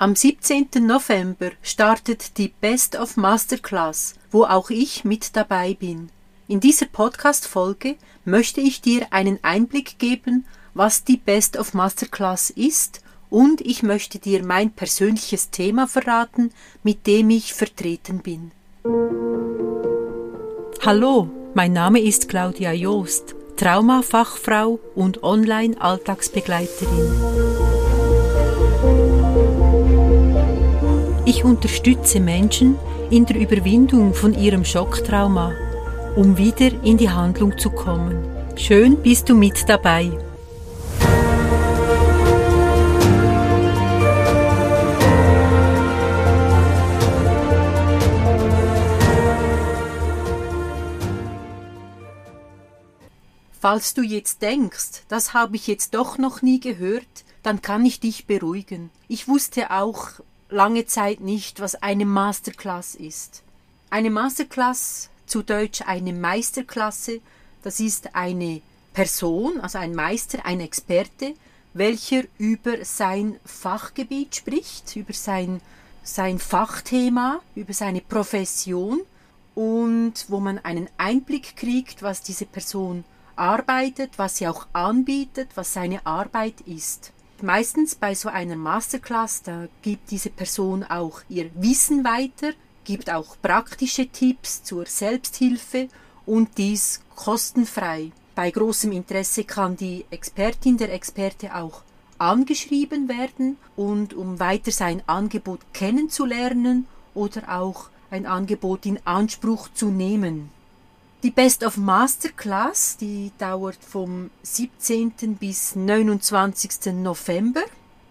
Am 17. November startet die Best of Masterclass, wo auch ich mit dabei bin. In dieser Podcast-Folge möchte ich dir einen Einblick geben, was die Best of Masterclass ist und ich möchte dir mein persönliches Thema verraten, mit dem ich vertreten bin. Hallo, mein Name ist Claudia Joost, Traumafachfrau und Online-Alltagsbegleiterin. Ich unterstütze Menschen in der Überwindung von ihrem Schocktrauma, um wieder in die Handlung zu kommen. Schön bist du mit dabei. Falls du jetzt denkst, das habe ich jetzt doch noch nie gehört, dann kann ich dich beruhigen. Ich wusste auch lange Zeit nicht, was eine Masterclass ist. Eine Masterclass, zu Deutsch eine Meisterklasse, das ist eine Person, also ein Meister, ein Experte, welcher über sein Fachgebiet spricht, über sein, sein Fachthema, über seine Profession und wo man einen Einblick kriegt, was diese Person arbeitet, was sie auch anbietet, was seine Arbeit ist. Meistens bei so einer Masterclass, da gibt diese Person auch ihr Wissen weiter, gibt auch praktische Tipps zur Selbsthilfe und dies kostenfrei. Bei großem Interesse kann die Expertin der Experte auch angeschrieben werden und um weiter sein Angebot kennenzulernen oder auch ein Angebot in Anspruch zu nehmen. Die Best of Masterclass, die dauert vom 17. bis 29. November.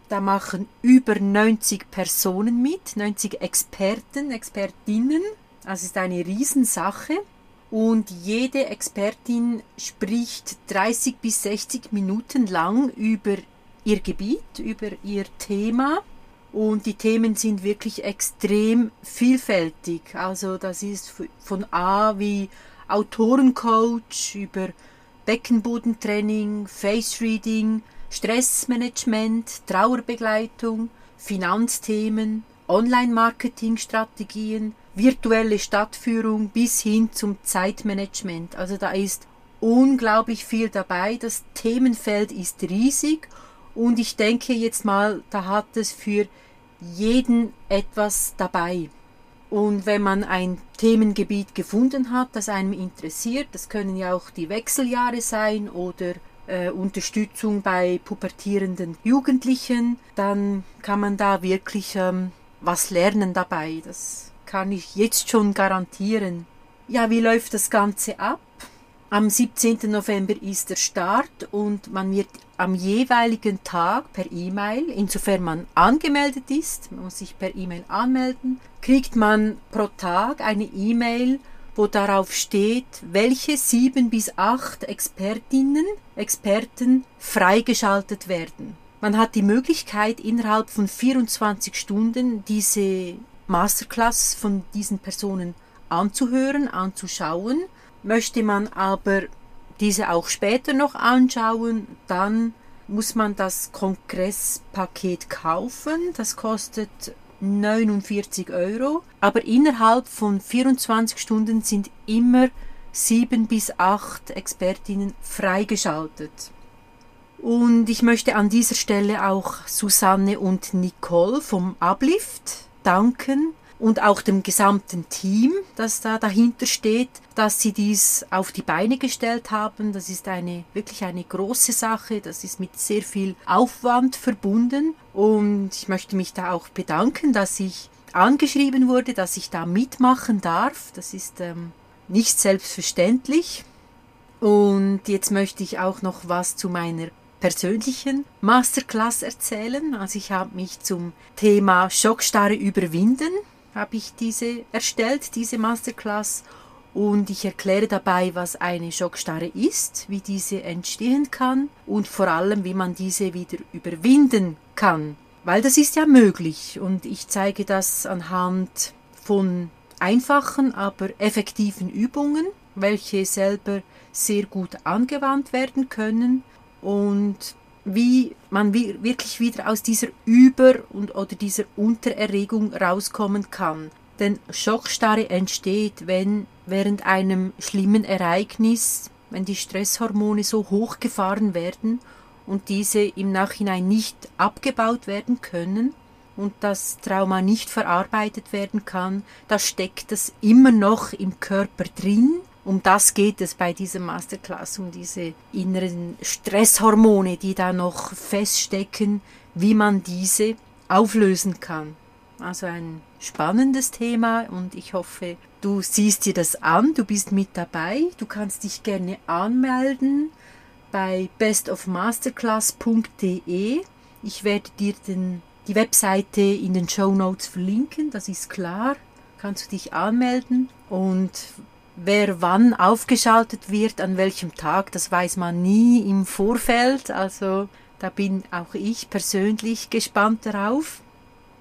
Da machen über 90 Personen mit, 90 Experten, Expertinnen. Das ist eine Riesensache. Und jede Expertin spricht 30 bis 60 Minuten lang über ihr Gebiet, über ihr Thema. Und die Themen sind wirklich extrem vielfältig. Also das ist von A wie Autorencoach, über Beckenbodentraining, Face Reading, Stressmanagement, Trauerbegleitung, Finanzthemen, Online-Marketing-Strategien, virtuelle Stadtführung bis hin zum Zeitmanagement. Also da ist unglaublich viel dabei. Das Themenfeld ist riesig und ich denke jetzt mal, da hat es für jeden etwas dabei. Und wenn man ein Themengebiet gefunden hat, das einem interessiert, das können ja auch die Wechseljahre sein oder äh, Unterstützung bei pubertierenden Jugendlichen, dann kann man da wirklich ähm, was lernen dabei. Das kann ich jetzt schon garantieren. Ja, wie läuft das Ganze ab? Am 17. November ist der Start und man wird am jeweiligen Tag per E-Mail, insofern man angemeldet ist, man muss sich per E-Mail anmelden, kriegt man pro Tag eine E-Mail, wo darauf steht, welche sieben bis acht Expertinnen, Experten freigeschaltet werden. Man hat die Möglichkeit, innerhalb von 24 Stunden diese Masterclass von diesen Personen anzuhören, anzuschauen Möchte man aber diese auch später noch anschauen, dann muss man das Kongresspaket kaufen. Das kostet 49 Euro. Aber innerhalb von 24 Stunden sind immer sieben bis acht Expertinnen freigeschaltet. Und ich möchte an dieser Stelle auch Susanne und Nicole vom Uplift danken, und auch dem gesamten Team, das da dahinter steht, dass sie dies auf die Beine gestellt haben. Das ist eine wirklich eine große Sache. Das ist mit sehr viel Aufwand verbunden und ich möchte mich da auch bedanken, dass ich angeschrieben wurde, dass ich da mitmachen darf. Das ist ähm, nicht selbstverständlich. Und jetzt möchte ich auch noch was zu meiner persönlichen Masterclass erzählen. Also ich habe mich zum Thema Schockstarre überwinden habe ich diese erstellt, diese Masterclass. Und ich erkläre dabei, was eine Schockstarre ist, wie diese entstehen kann und vor allem, wie man diese wieder überwinden kann. Weil das ist ja möglich und ich zeige das anhand von einfachen, aber effektiven Übungen, welche selber sehr gut angewandt werden können. Und wie man wirklich wieder aus dieser Über- und oder dieser Untererregung rauskommen kann. Denn Schockstarre entsteht, wenn während einem schlimmen Ereignis, wenn die Stresshormone so hochgefahren werden und diese im Nachhinein nicht abgebaut werden können und das Trauma nicht verarbeitet werden kann, da steckt es immer noch im Körper drin. Um das geht es bei dieser Masterclass, um diese inneren Stresshormone, die da noch feststecken, wie man diese auflösen kann. Also ein spannendes Thema und ich hoffe, du siehst dir das an, du bist mit dabei, du kannst dich gerne anmelden bei bestofmasterclass.de. Ich werde dir den, die Webseite in den Show Notes verlinken, das ist klar. Kannst du dich anmelden und wer wann aufgeschaltet wird, an welchem Tag, das weiß man nie im Vorfeld. Also da bin auch ich persönlich gespannt darauf.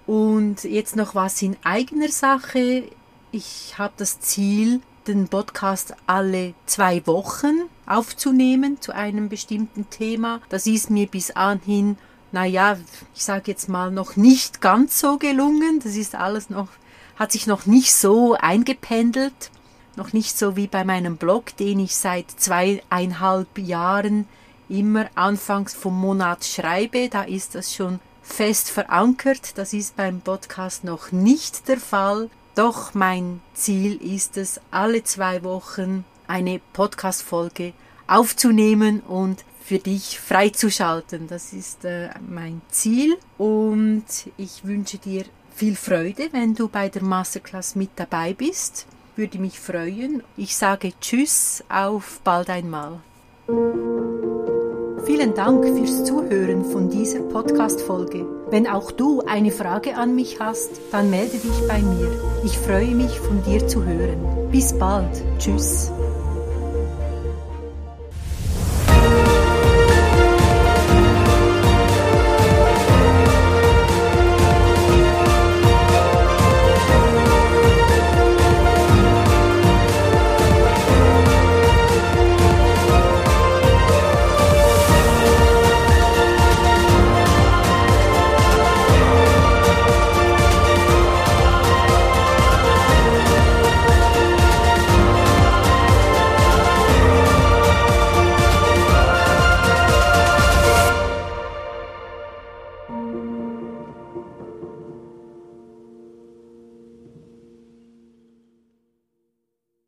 Und jetzt noch was in eigener Sache. Ich habe das Ziel, den Podcast alle zwei Wochen aufzunehmen zu einem bestimmten Thema. Das ist mir bis anhin, naja, ich sage jetzt mal, noch nicht ganz so gelungen. Das ist alles noch, hat sich noch nicht so eingependelt. Noch nicht so wie bei meinem Blog, den ich seit zweieinhalb Jahren immer anfangs vom Monat schreibe. Da ist das schon fest verankert. Das ist beim Podcast noch nicht der Fall. Doch mein Ziel ist es, alle zwei Wochen eine Podcast-Folge aufzunehmen und für dich freizuschalten. Das ist äh, mein Ziel und ich wünsche dir viel Freude, wenn du bei der Masterclass mit dabei bist. Würde mich freuen. Ich sage Tschüss, auf bald einmal. Vielen Dank fürs Zuhören von dieser Podcast-Folge. Wenn auch du eine Frage an mich hast, dann melde dich bei mir. Ich freue mich, von dir zu hören. Bis bald. Tschüss.